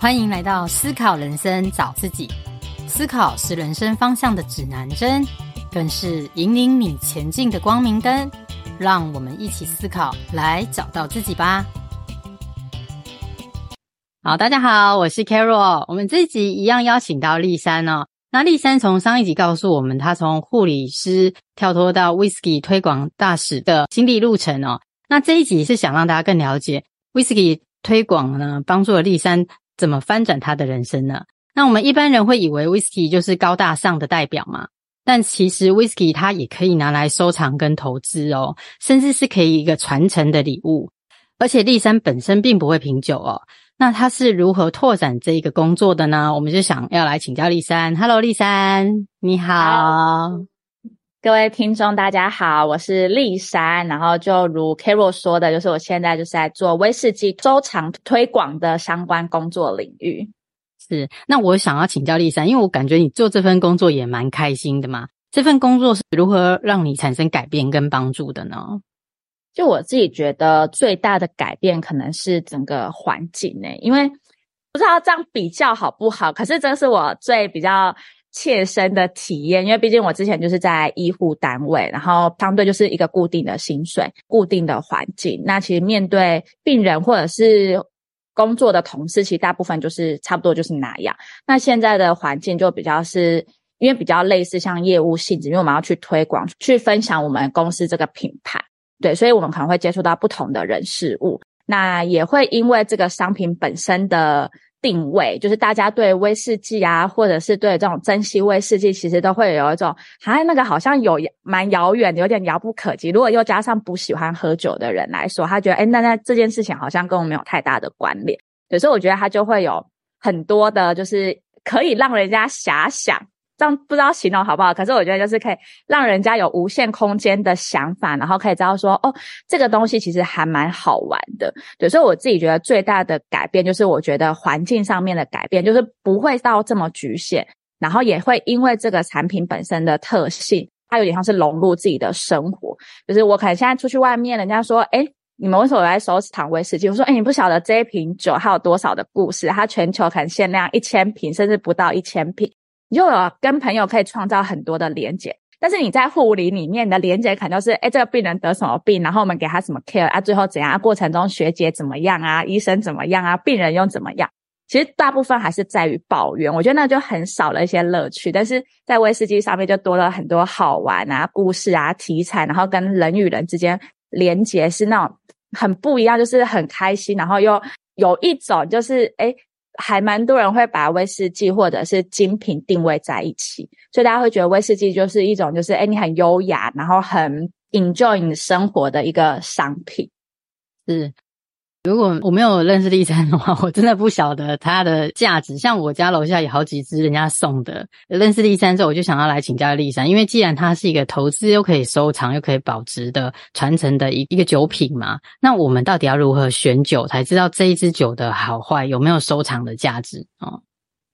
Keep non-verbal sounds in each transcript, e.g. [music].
欢迎来到思考人生，找自己。思考是人生方向的指南针，更是引领你前进的光明灯。让我们一起思考，来找到自己吧。好，大家好，我是 Carol。我们这一集一样邀请到丽珊哦。那丽珊从上一集告诉我们，她从护理师跳脱到 Whisky 推广大使的心理路程哦。那这一集是想让大家更了解 Whisky 推广呢，帮助了丽珊。怎么翻转他的人生呢？那我们一般人会以为 Whisky 就是高大上的代表嘛，但其实 Whisky 它也可以拿来收藏跟投资哦，甚至是可以一个传承的礼物。而且丽珊本身并不会品酒哦，那她是如何拓展这一个工作的呢？我们就想要来请教丽珊。Hello，丽珊，你好。各位听众，大家好，我是丽珊。然后就如 Carol 说的，就是我现在就是在做威士忌收藏推广的相关工作领域。是，那我想要请教丽珊，因为我感觉你做这份工作也蛮开心的嘛。这份工作是如何让你产生改变跟帮助的呢？就我自己觉得最大的改变可能是整个环境呢，因为不知道这样比较好不好，可是这是我最比较。切身的体验，因为毕竟我之前就是在医护单位，然后相对就是一个固定的薪水、固定的环境。那其实面对病人或者是工作的同事，其实大部分就是差不多就是那样。那现在的环境就比较是，因为比较类似像业务性质，因为我们要去推广、去分享我们公司这个品牌，对，所以我们可能会接触到不同的人事物。那也会因为这个商品本身的。定位就是大家对威士忌啊，或者是对这种珍稀威士忌，其实都会有一种，哎，那个好像有蛮遥远，有点遥不可及。如果又加上不喜欢喝酒的人来说，他觉得，哎，那那这件事情好像跟我没有太大的关联。有时候我觉得他就会有很多的，就是可以让人家遐想。这样不知道形容好不好，可是我觉得就是可以让人家有无限空间的想法，然后可以知道说，哦，这个东西其实还蛮好玩的。对，所以我自己觉得最大的改变就是，我觉得环境上面的改变，就是不会到这么局限，然后也会因为这个产品本身的特性，它有点像是融入自己的生活。就是我可能现在出去外面，人家说，诶，你们为什么来收藏威士忌？我说，诶，你不晓得这一瓶酒它有多少的故事，它全球可能限量一千瓶，甚至不到一千瓶。你就有跟朋友可以创造很多的连接，但是你在护理里面的连接可能就是，诶，这个病人得什么病，然后我们给他什么 care 啊，最后怎样啊，过程中学姐怎么样啊，医生怎么样啊，病人又怎么样？其实大部分还是在于抱怨，我觉得那就很少了一些乐趣。但是在威士忌上面就多了很多好玩啊，故事啊，题材，然后跟人与人之间连接是那种很不一样，就是很开心，然后又有一种就是诶还蛮多人会把威士忌或者是精品定位在一起，所以大家会觉得威士忌就是一种就是诶你很优雅，然后很 enjoy 你生活的一个商品，是。如果我没有认识丽珊的话，[laughs] 我真的不晓得它的价值。像我家楼下有好几支人家送的。认识丽珊之后，我就想要来请教丽珊，因为既然它是一个投资又可以收藏又可以保值的传承的一一个酒品嘛，那我们到底要如何选酒才知道这一支酒的好坏，有没有收藏的价值啊？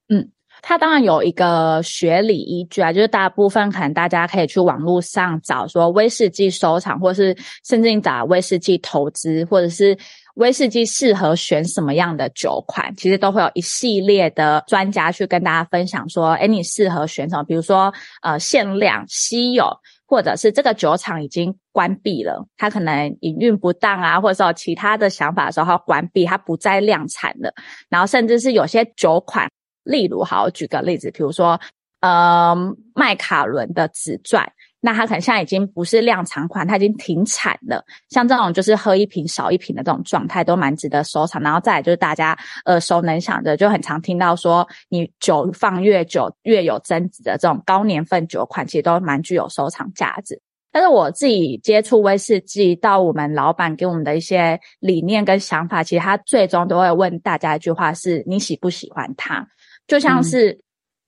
嗯，它当然有一个学理依据啊，就是大部分可能大家可以去网络上找说威士忌收藏，或是甚至你找威士忌投资，或者是。威士忌适合选什么样的酒款？其实都会有一系列的专家去跟大家分享说，诶，你适合选什么？比如说，呃，限量、稀有，或者是这个酒厂已经关闭了，它可能营运不当啊，或者说其他的想法的时候，它关闭，它不再量产了。然后，甚至是有些酒款，例如，好，我举个例子，比如说，呃，麦卡伦的紫钻。那它可能现在已经不是量产款，它已经停产了。像这种就是喝一瓶少一瓶的这种状态，都蛮值得收藏。然后再来就是大家耳熟能详的，就很常听到说，你酒放越久越有增值的这种高年份酒款，其实都蛮具有收藏价值。但是我自己接触威士忌，到我们老板给我们的一些理念跟想法，其实他最终都会问大家一句话是：你喜不喜欢它？就像是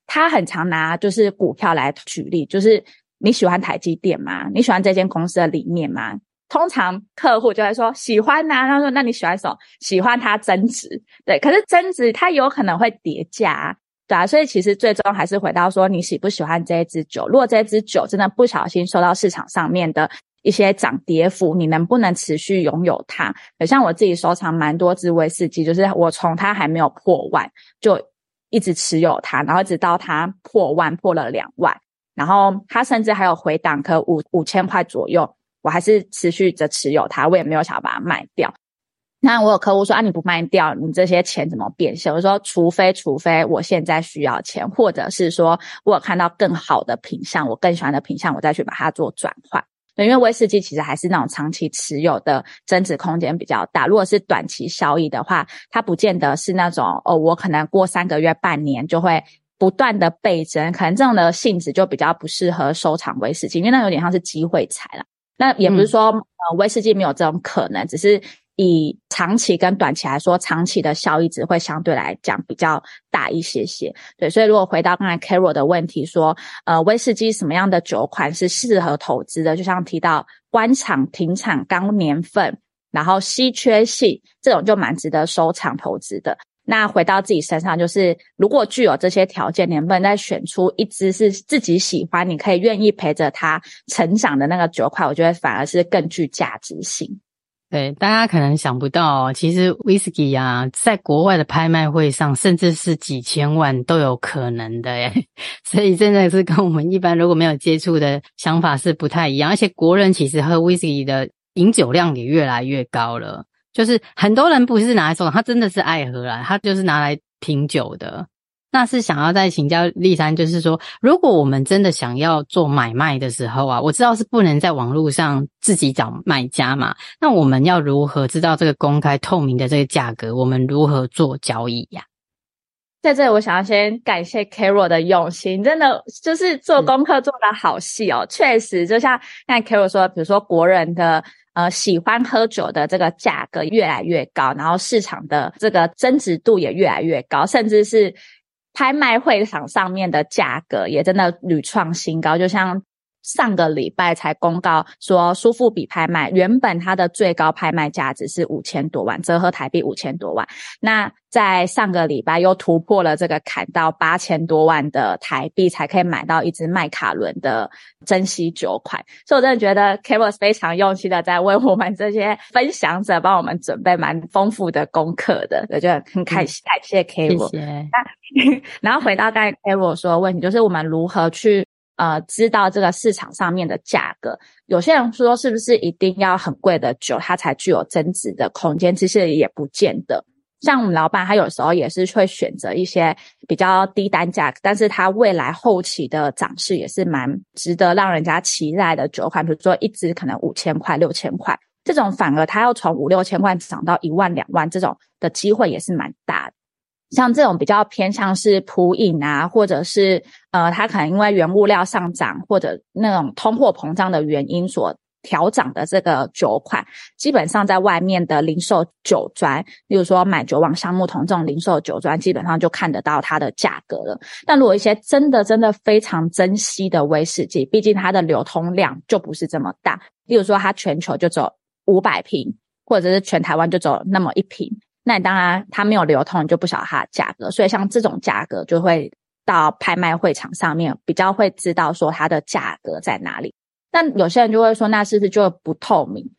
他很常拿就是股票来举例，就是。你喜欢台积电吗？你喜欢这间公司的理念吗？通常客户就会说喜欢呐、啊。他说：“那你喜欢什么？喜欢它增值，对。可是增值它有可能会跌价，对啊。所以其实最终还是回到说，你喜不喜欢这一支酒？如果这支酒真的不小心受到市场上面的一些涨跌幅，你能不能持续拥有它？像我自己收藏蛮多支威士忌，就是我从它还没有破万就一直持有它，然后直到它破万破了两万，然后它甚至还有回档，可五五千块左右，我还是持续着持有它，我也没有想要把它卖掉。那我有客户说啊，你不卖掉，你这些钱怎么变现？我说，除非除非我现在需要钱，或者是说我有看到更好的品相，我更喜欢的品相，我再去把它做转换。因为威士忌其实还是那种长期持有的增值空间比较大。如果是短期效益的话，它不见得是那种哦，我可能过三个月、半年就会不断的倍增，可能这种的性质就比较不适合收藏威士忌，因为那有点像是机会财了。那也不是说、嗯、呃威士忌没有这种可能，只是。以长期跟短期来说，长期的效益值会相对来讲比较大一些些。对，所以如果回到刚才 Carol 的问题说，呃，威士忌什么样的酒款是适合投资的？就像提到官厂停产、高年份，然后稀缺性这种就蛮值得收藏投资的。那回到自己身上，就是如果具有这些条件，能不能再选出一只是自己喜欢，你可以愿意陪着它成长的那个酒块？我觉得反而是更具价值性。对，大家可能想不到哦，其实威士忌啊，在国外的拍卖会上，甚至是几千万都有可能的耶。[laughs] 所以真的是跟我们一般如果没有接触的想法是不太一样。而且国人其实喝威士忌的饮酒量也越来越高了，就是很多人不是拿来收藏，他真的是爱喝啦，他就是拿来品酒的。那是想要再请教丽珊，就是说，如果我们真的想要做买卖的时候啊，我知道是不能在网络上自己找买家嘛。那我们要如何知道这个公开透明的这个价格？我们如何做交易呀？在这里，我想要先感谢 Carol 的用心，真的就是做功课做的好细哦。确实，就像刚才 Carol 说，比如说国人的呃喜欢喝酒的这个价格越来越高，然后市场的这个增值度也越来越高，甚至是。拍卖会场上面的价格也真的屡创新高，就像上个礼拜才公告说，苏富比拍卖原本它的最高拍卖价值是五千多万，折合台币五千多万。那在上个礼拜又突破了这个坎，到八千多万的台币才可以买到一只麦卡伦的珍稀酒款。所以我真的觉得 k a r o s 非常用心的在为我们这些分享者帮我们准备蛮丰富的功课的，我觉得很开心，感谢 Carol。谢谢。[laughs] 然后回到刚才 Carol 说的问题，就是我们如何去呃知道这个市场上面的价格？有些人说是不是一定要很贵的酒，它才具有增值的空间？其实也不见得。像我们老板，他有时候也是会选择一些比较低单价，但是他未来后期的涨势也是蛮值得让人家期待的酒款。比如说一支可能五千块、六千块这种，反而他要从五六千块涨到一万、两万，这种的机会也是蛮大的。像这种比较偏向是普饮啊，或者是呃，它可能因为原物料上涨或者那种通货膨胀的原因所调涨的这个酒款，基本上在外面的零售酒专，例如说买酒网、橡木桶这种零售酒专，基本上就看得到它的价格了。但如果一些真的真的非常珍惜的威士忌，毕竟它的流通量就不是这么大，例如说它全球就走五百瓶，或者是全台湾就走那么一瓶。那当然，它没有流通，你就不晓得它的价格。所以像这种价格，就会到拍卖会场上面比较会知道说它的价格在哪里。但有些人就会说，那是不是就不透明？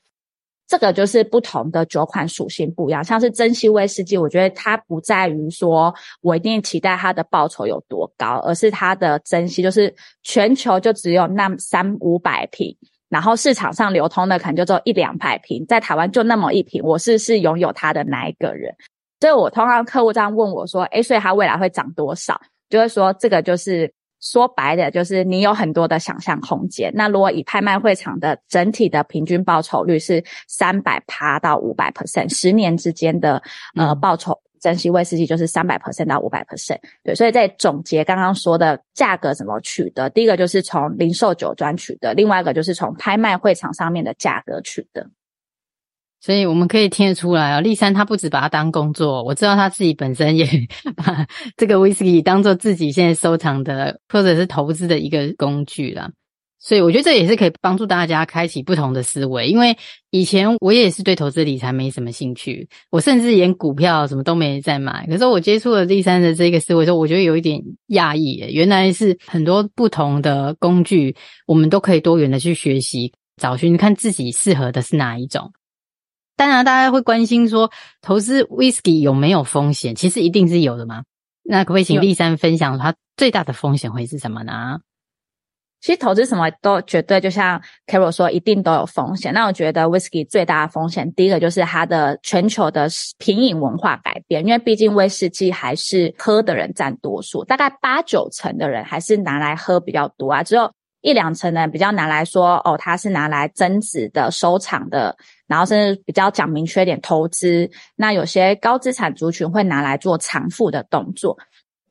这个就是不同的酒款属性不一样。像是珍稀威士忌，我觉得它不在于说我一定期待它的报酬有多高，而是它的珍稀，就是全球就只有那三五百瓶。然后市场上流通的可能就只有一两百瓶，在台湾就那么一瓶，我是是拥有它的哪一个人？所以我通常客户这样问我说：“诶，所以它未来会涨多少？”就会说这个就是说白的，就是你有很多的想象空间。那如果以拍卖会场的整体的平均报酬率是三百趴到五百 percent，十年之间的呃报酬。珍稀威士忌就是三百 percent 到五百 percent，对，所以在总结刚刚说的价格怎么取得，第一个就是从零售酒专取得，另外一个就是从拍卖会场上面的价格取得。所以我们可以听得出来啊，丽珊她不只把它当工作，我知道她自己本身也 [laughs] 把这个威士忌当做自己现在收藏的或者是投资的一个工具啦。所以我觉得这也是可以帮助大家开启不同的思维，因为以前我也是对投资理财没什么兴趣，我甚至连股票什么都没在买。可是我接触了第三的这个思维之后，我觉得有一点讶异，原来是很多不同的工具，我们都可以多元的去学习。找寻看自己适合的是哪一种。当然，大家会关心说，投资 whisky 有没有风险？其实一定是有的嘛。那可不可以请丽珊分享它最大的风险会是什么呢？其实投资什么都绝对，就像 Carol 说，一定都有风险。那我觉得 Whisky 最大的风险，第一个就是它的全球的品饮文化改变，因为毕竟威士忌还是喝的人占多数，大概八九成的人还是拿来喝比较多啊，只有一两成的人比较拿来说，哦，它是拿来增值的、收藏的，然后甚至比较讲明确点投资。那有些高资产族群会拿来做偿付的动作。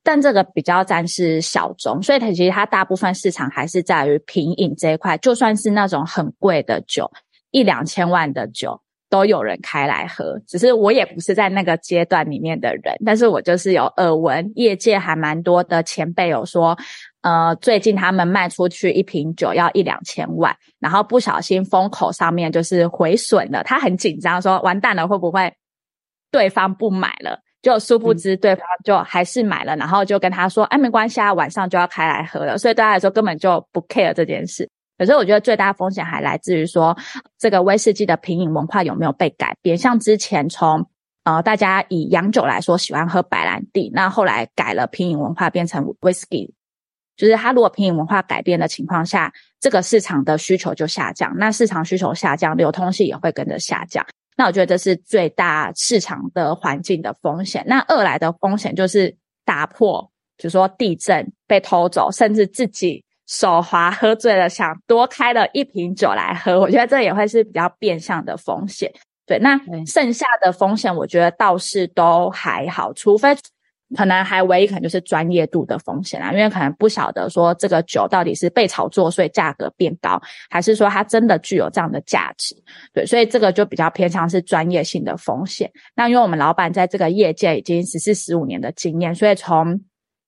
但这个比较占是小众，所以它其实它大部分市场还是在于品饮这一块。就算是那种很贵的酒，一两千万的酒都有人开来喝。只是我也不是在那个阶段里面的人，但是我就是有耳闻，业界还蛮多的前辈有说，呃，最近他们卖出去一瓶酒要一两千万，然后不小心封口上面就是毁损了，他很紧张，说完蛋了，会不会对方不买了？就殊不知对方就还是买了，嗯、然后就跟他说：“哎，没关系啊，晚上就要开来喝了。”所以对他来说根本就不 care 这件事。可是我觉得最大风险还来自于说，这个威士忌的品饮文化有没有被改变？像之前从呃大家以洋酒来说，喜欢喝白兰地，那后来改了品饮文化变成威士忌，就是他如果品饮文化改变的情况下，这个市场的需求就下降，那市场需求下降，流通性也会跟着下降。那我觉得这是最大市场的环境的风险。那二来的风险就是打破，比如说地震被偷走，甚至自己手滑喝醉了，想多开了一瓶酒来喝。我觉得这也会是比较变相的风险。对，那剩下的风险，我觉得倒是都还好，除非。可能还唯一可能就是专业度的风险啦，因为可能不晓得说这个酒到底是被炒作，所以价格变高，还是说它真的具有这样的价值。对，所以这个就比较偏向是专业性的风险。那因为我们老板在这个业界已经十四十五年的经验，所以从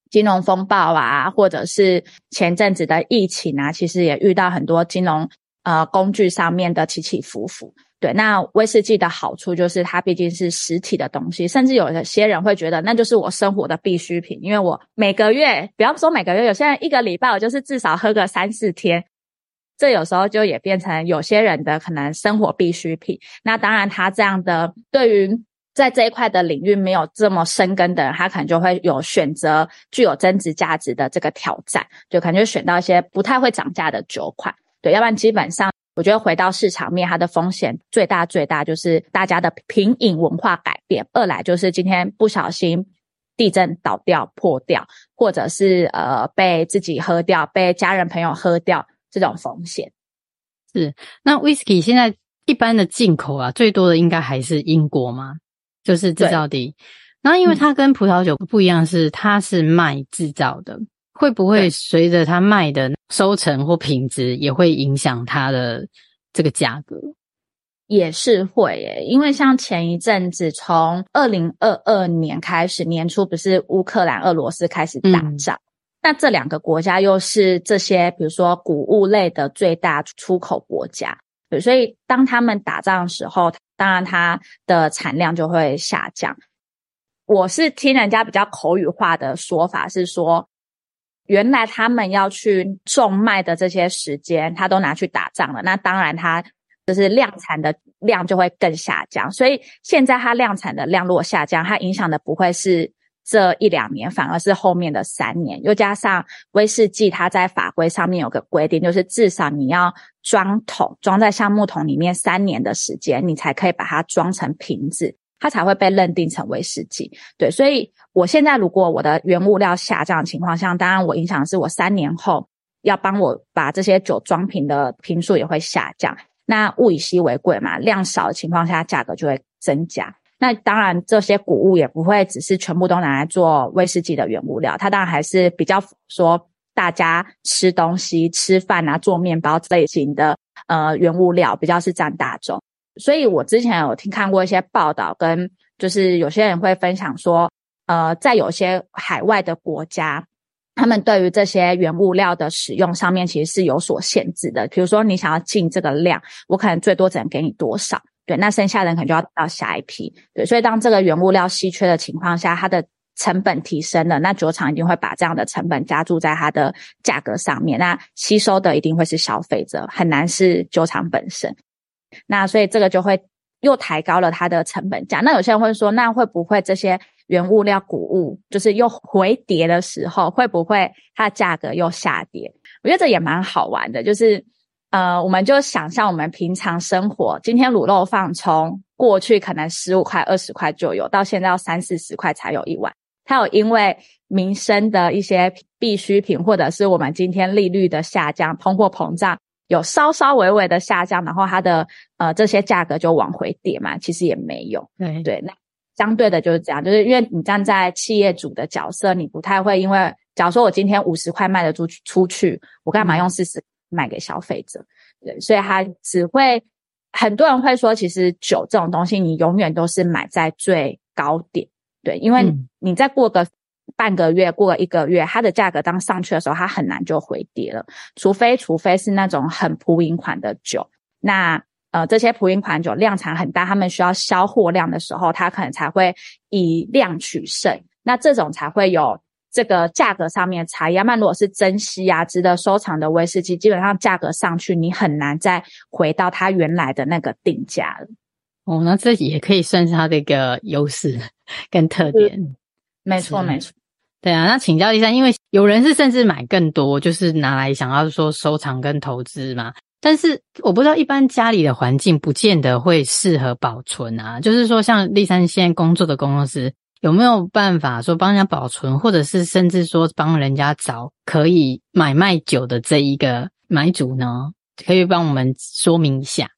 金融风暴啊，或者是前阵子的疫情啊，其实也遇到很多金融呃工具上面的起起伏伏。对，那威士忌的好处就是它毕竟是实体的东西，甚至有一些人会觉得那就是我生活的必需品，因为我每个月，不要说每个月，有些人一个礼拜我就是至少喝个三四天，这有时候就也变成有些人的可能生活必需品。那当然，他这样的对于在这一块的领域没有这么深耕的人，他可能就会有选择具有增值价值的这个挑战，就可能就选到一些不太会涨价的酒款。对，要不然基本上。我觉得回到市场面，它的风险最大最大就是大家的品饮文化改变。二来就是今天不小心地震倒掉破掉，或者是呃被自己喝掉、被家人朋友喝掉这种风险。是那 Whisky 现在一般的进口啊，最多的应该还是英国吗？就是制造地。然后因为它跟葡萄酒不一样，是它是卖制造的。会不会随着它卖的收成或品质，也会影响它的这个价格？也是会耶，因为像前一阵子，从二零二二年开始，年初不是乌克兰、俄罗斯开始打仗，嗯、那这两个国家又是这些，比如说谷物类的最大出口国家，所以当他们打仗的时候，当然它的产量就会下降。我是听人家比较口语化的说法是说。原来他们要去种麦的这些时间，他都拿去打仗了。那当然，他就是量产的量就会更下降。所以现在它量产的量如果下降，它影响的不会是这一两年，反而是后面的三年。又加上威士忌，它在法规上面有个规定，就是至少你要装桶，装在橡木桶里面三年的时间，你才可以把它装成瓶子。它才会被认定成威士忌，对，所以我现在如果我的原物料下降的情况下，当然我影响的是我三年后要帮我把这些酒装瓶的瓶数也会下降。那物以稀为贵嘛，量少的情况下价格就会增加。那当然这些谷物也不会只是全部都拿来做威士忌的原物料，它当然还是比较说大家吃东西、吃饭啊、做面包类型的呃原物料比较是占大众。所以我之前有听看过一些报道，跟就是有些人会分享说，呃，在有些海外的国家，他们对于这些原物料的使用上面其实是有所限制的。比如说，你想要进这个量，我可能最多只能给你多少，对，那剩下的人可能就要到下一批，对。所以当这个原物料稀缺的情况下，它的成本提升了，那酒厂一定会把这样的成本加注在它的价格上面，那吸收的一定会是消费者，很难是酒厂本身。那所以这个就会又抬高了它的成本价。那有些人会说，那会不会这些原物料谷物就是又回跌的时候，会不会它的价格又下跌？我觉得这也蛮好玩的，就是呃，我们就想象我们平常生活，今天卤肉饭从过去可能十五块、二十块就有，到现在要三四十块才有一碗。它有因为民生的一些必需品，或者是我们今天利率的下降、通货膨胀有稍稍微微的下降，然后它的呃这些价格就往回跌嘛？其实也没有。对对，那相对的就是这样，就是因为你站在企业主的角色，你不太会因为，假如说我今天五十块卖得出去，出去我干嘛用四十卖给消费者？对，所以它只会很多人会说，其实酒这种东西，你永远都是买在最高点。对，因为你再过个半个月，过了一个月，它的价格当上去的时候，它很难就回跌了。除非，除非是那种很普饮款的酒，那呃，这些普饮款酒量产很大，他们需要销货量的时候，它可能才会以量取胜。那这种才会有这个价格上面差异。要不然如果是珍稀啊，值得收藏的威士忌，基本上价格上去，你很难再回到它原来的那个定价了。哦，那这也可以算是它的一个优势跟特点。没错，没错。对啊，那请教丽珊，因为有人是甚至买更多，就是拿来想要说收藏跟投资嘛。但是我不知道一般家里的环境不见得会适合保存啊。就是说，像丽珊现在工作的公司，有没有办法说帮人家保存，或者是甚至说帮人家找可以买卖酒的这一个买主呢？可以帮我们说明一下。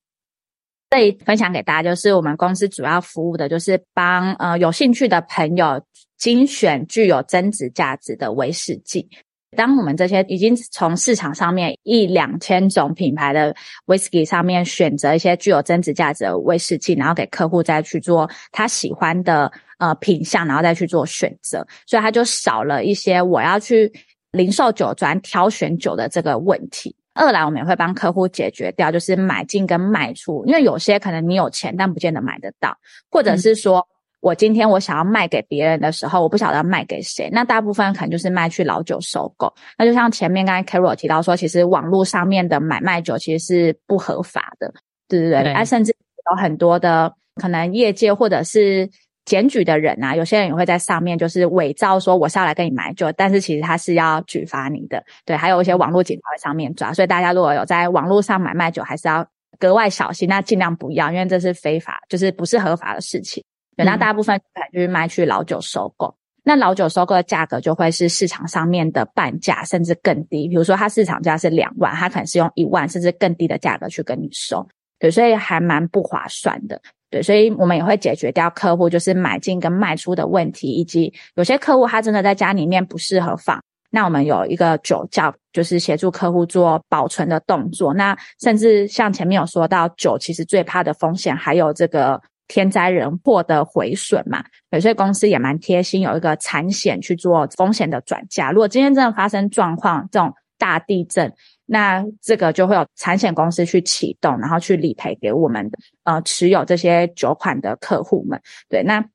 这里分享给大家，就是我们公司主要服务的，就是帮呃有兴趣的朋友精选具有增值价值的威士忌。当我们这些已经从市场上面一两千种品牌的威士忌上面选择一些具有增值价值的威士忌，然后给客户再去做他喜欢的呃品相，然后再去做选择，所以他就少了一些我要去零售酒庄挑选酒的这个问题。二来，我们也会帮客户解决掉，就是买进跟卖出，因为有些可能你有钱，但不见得买得到，或者是说我今天我想要卖给别人的时候，我不晓得要卖给谁，那大部分可能就是卖去老酒收购。那就像前面刚才 Carol 提到说，其实网络上面的买卖酒其实是不合法的，对不对？对。啊，甚至有很多的可能业界或者是。检举的人啊，有些人也会在上面就是伪造说我是要来跟你买酒，但是其实他是要举发你的。对，还有一些网络警察在上面抓，所以大家如果有在网络上买卖酒，还是要格外小心，那尽量不要，因为这是非法，就是不是合法的事情。对，那大部分就是卖去老酒收购，那老酒收购的价格就会是市场上面的半价，甚至更低。比如说它市场价是两万，它可能是用一万甚至更低的价格去跟你收，对，所以还蛮不划算的。对，所以我们也会解决掉客户就是买进跟卖出的问题，以及有些客户他真的在家里面不适合放，那我们有一个酒窖，就是协助客户做保存的动作。那甚至像前面有说到，酒其实最怕的风险还有这个天灾人祸的毁损嘛，翡翠公司也蛮贴心，有一个产险去做风险的转嫁。如果今天真的发生状况，这种大地震。那这个就会有产险公司去启动，然后去理赔给我们呃持有这些酒款的客户们。对，那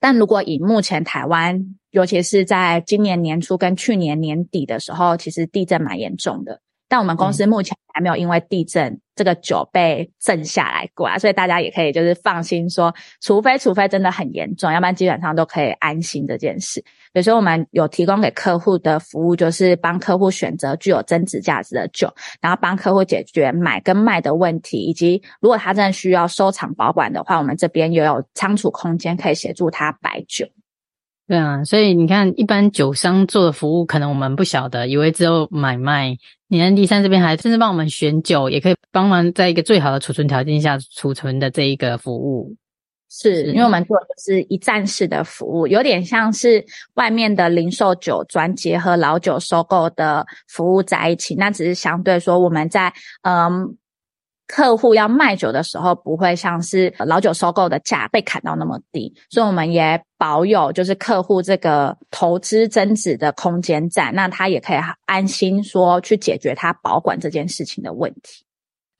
但如果以目前台湾，尤其是在今年年初跟去年年底的时候，其实地震蛮严重的。但我们公司目前还没有因为地震这个酒被震下来过啊，所以大家也可以就是放心说，除非除非真的很严重，要不然基本上都可以安心这件事。比如说我们有提供给客户的服务，就是帮客户选择具有增值价值的酒，然后帮客户解决买跟卖的问题，以及如果他真的需要收藏保管的话，我们这边也有仓储空间可以协助他摆酒。对啊，所以你看，一般酒商做的服务，可能我们不晓得，以为只有买卖。你看第三这边还甚至帮我们选酒，也可以帮忙在一个最好的储存条件下储存的这一个服务。是，因为我们做的就是一站式的服务，有点像是外面的零售酒专结合老酒收购的服务在一起。那只是相对说，我们在嗯。客户要卖酒的时候，不会像是老酒收购的价被砍到那么低，所以我们也保有就是客户这个投资增值的空间在，那他也可以安心说去解决他保管这件事情的问题。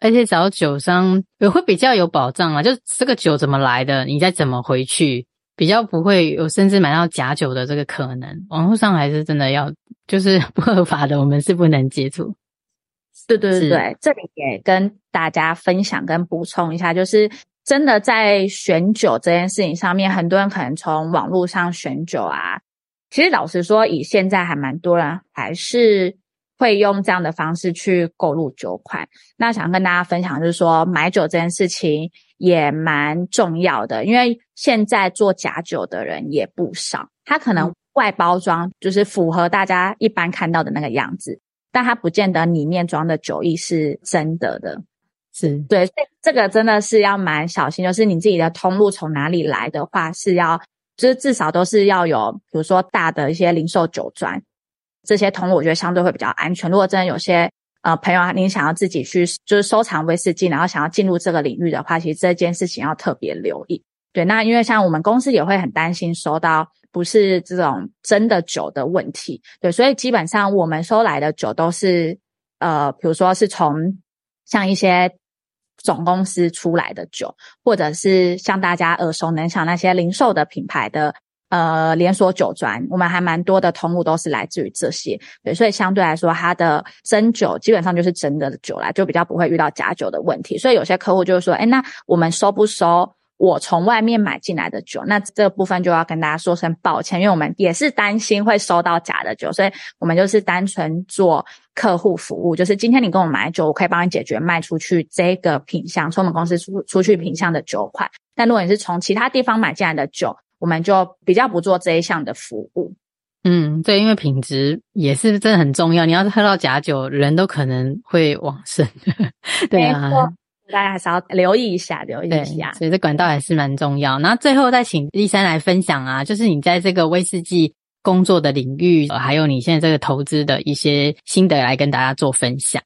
而且找酒商也会比较有保障啊，就这个酒怎么来的，你再怎么回去，比较不会有甚至买到假酒的这个可能。网络上还是真的要，就是不合法的，我们是不能接触。对对对对，这里也跟大家分享跟补充一下，就是真的在选酒这件事情上面，很多人可能从网络上选酒啊，其实老实说，以现在还蛮多人还是会用这样的方式去购入酒款。那想跟大家分享就是说，买酒这件事情也蛮重要的，因为现在做假酒的人也不少，他可能外包装就是符合大家一般看到的那个样子。但它不见得里面装的酒意是真的的，是对，所以这个真的是要蛮小心。就是你自己的通路从哪里来的话，是要就是至少都是要有，比如说大的一些零售酒庄这些通路，我觉得相对会比较安全。如果真的有些呃朋友啊，您想要自己去就是收藏威士忌，然后想要进入这个领域的话，其实这件事情要特别留意。对，那因为像我们公司也会很担心收到。不是这种真的酒的问题，对，所以基本上我们收来的酒都是，呃，比如说是从像一些总公司出来的酒，或者是像大家耳熟能详那些零售的品牌的呃连锁酒庄，我们还蛮多的通路都是来自于这些，对，所以相对来说，它的真酒基本上就是真的酒啦，就比较不会遇到假酒的问题。所以有些客户就是说，哎，那我们收不收？我从外面买进来的酒，那这部分就要跟大家说声抱歉，因为我们也是担心会收到假的酒，所以我们就是单纯做客户服务，就是今天你跟我买酒，我可以帮你解决卖出去这个品相，从我们公司出出去品相的酒款。但如果你是从其他地方买进来的酒，我们就比较不做这一项的服务。嗯，对，因为品质也是真的很重要，你要是喝到假酒，人都可能会往生。[laughs] 对啊。大家还是要留意一下，留意一下。所以这管道还是蛮重要。然后最后再请丽珊来分享啊，就是你在这个威士忌工作的领域，还有你现在这个投资的一些心得，来跟大家做分享。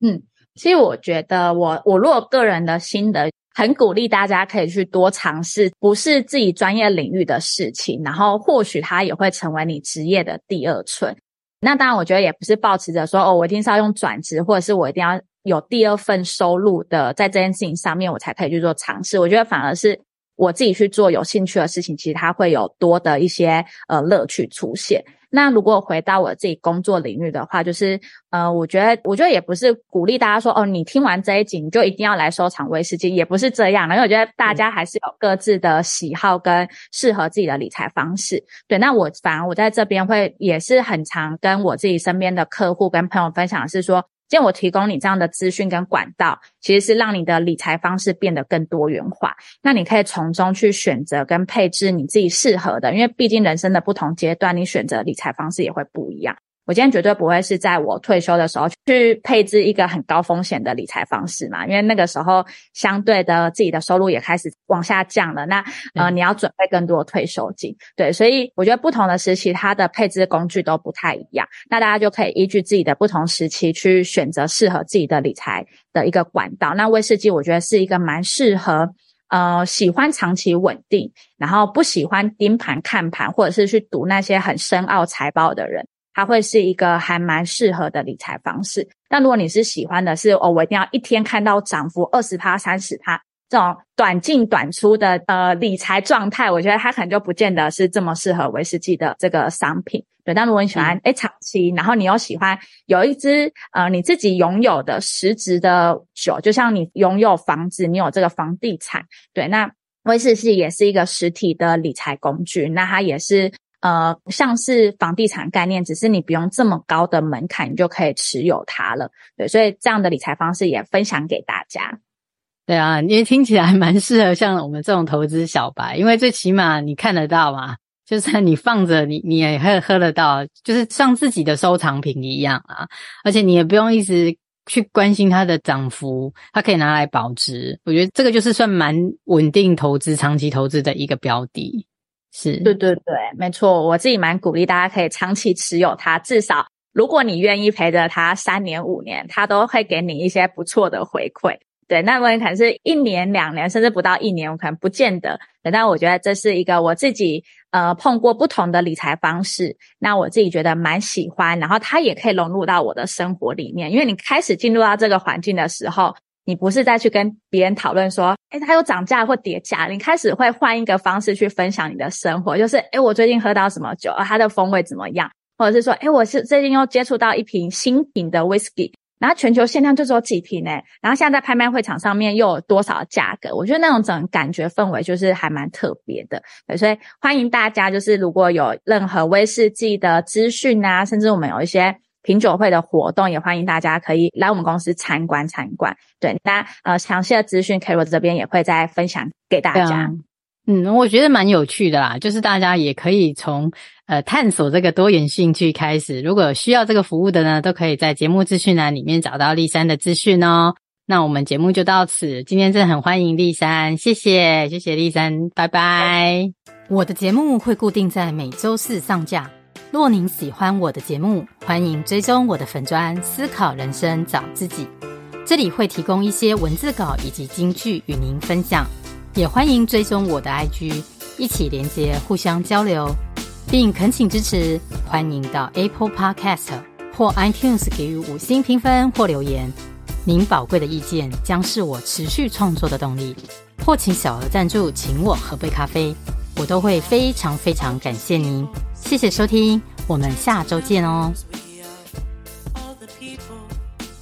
嗯，其实我觉得我我如果个人的心得，很鼓励大家可以去多尝试不是自己专业领域的事情，然后或许它也会成为你职业的第二春。那当然，我觉得也不是抱持着说哦，我一定是要用转职，或者是我一定要。有第二份收入的，在这件事情上面，我才可以去做尝试。我觉得反而是我自己去做有兴趣的事情，其实它会有多的一些呃乐趣出现。那如果回到我自己工作领域的话，就是呃，我觉得我觉得也不是鼓励大家说哦，你听完这一集你就一定要来收藏威士忌，也不是这样的。因为我觉得大家还是有各自的喜好跟适合自己的理财方式。对，那我反而我在这边会也是很常跟我自己身边的客户跟朋友分享是说。既然我提供你这样的资讯跟管道，其实是让你的理财方式变得更多元化。那你可以从中去选择跟配置你自己适合的，因为毕竟人生的不同阶段，你选择理财方式也会不一样。我今天绝对不会是在我退休的时候去配置一个很高风险的理财方式嘛，因为那个时候相对的自己的收入也开始往下降了。那呃，你要准备更多的退休金，对，所以我觉得不同的时期它的配置工具都不太一样。那大家就可以依据自己的不同时期去选择适合自己的理财的一个管道。那威士忌我觉得是一个蛮适合呃喜欢长期稳定，然后不喜欢盯盘看盘或者是去赌那些很深奥财报的人。它会是一个还蛮适合的理财方式。但如果你是喜欢的是哦，我一定要一天看到涨幅二十趴、三十趴这种短进短出的呃理财状态，我觉得它可能就不见得是这么适合威士忌的这个商品。对，但如果你喜欢诶长期，然后你又喜欢有一支呃你自己拥有的实质的酒，就像你拥有房子，你有这个房地产，对，那威士忌也是一个实体的理财工具，那它也是。呃，像是房地产概念，只是你不用这么高的门槛，你就可以持有它了。对，所以这样的理财方式也分享给大家。对啊，因为听起来蛮适合像我们这种投资小白，因为最起码你看得到嘛，就是你放着，你你也会喝得到，就是像自己的收藏品一样啊。而且你也不用一直去关心它的涨幅，它可以拿来保值。我觉得这个就是算蛮稳定投资、长期投资的一个标的。是，对对对，没错，我自己蛮鼓励大家可以长期持有它，至少如果你愿意陪着它三年五年，它都会给你一些不错的回馈。对，那么可能是一年两年，甚至不到一年，我可能不见得。但我觉得这是一个我自己呃碰过不同的理财方式，那我自己觉得蛮喜欢，然后它也可以融入到我的生活里面，因为你开始进入到这个环境的时候。你不是再去跟别人讨论说，诶，它又涨价或跌价，你开始会换一个方式去分享你的生活，就是，诶，我最近喝到什么酒，它的风味怎么样，或者是说，诶，我是最近又接触到一瓶新品的 whisky。然后全球限量就只有几瓶诶，然后现在在拍卖会场上面又有多少价格？我觉得那种整感觉氛围就是还蛮特别的，所以欢迎大家就是如果有任何威士忌的资讯啊，甚至我们有一些品酒会的活动，也欢迎大家可以来我们公司参观参观。对，那呃详细的资讯，Carol 这边也会再分享给大家。嗯，我觉得蛮有趣的啦，就是大家也可以从呃探索这个多元兴趣开始。如果需要这个服务的呢，都可以在节目资讯栏里面找到丽珊的资讯哦。那我们节目就到此，今天真的很欢迎丽珊，谢谢谢谢丽珊，拜拜。我的节目会固定在每周四上架。若您喜欢我的节目，欢迎追踪我的粉砖思考人生找自己，这里会提供一些文字稿以及金句与您分享。也欢迎追踪我的 IG，一起连接，互相交流，并恳请支持。欢迎到 Apple Podcast 或 iTunes 给予五星评分或留言，您宝贵的意见将是我持续创作的动力。或请小额赞助，请我喝杯咖啡，我都会非常非常感谢您。谢谢收听，我们下周见哦。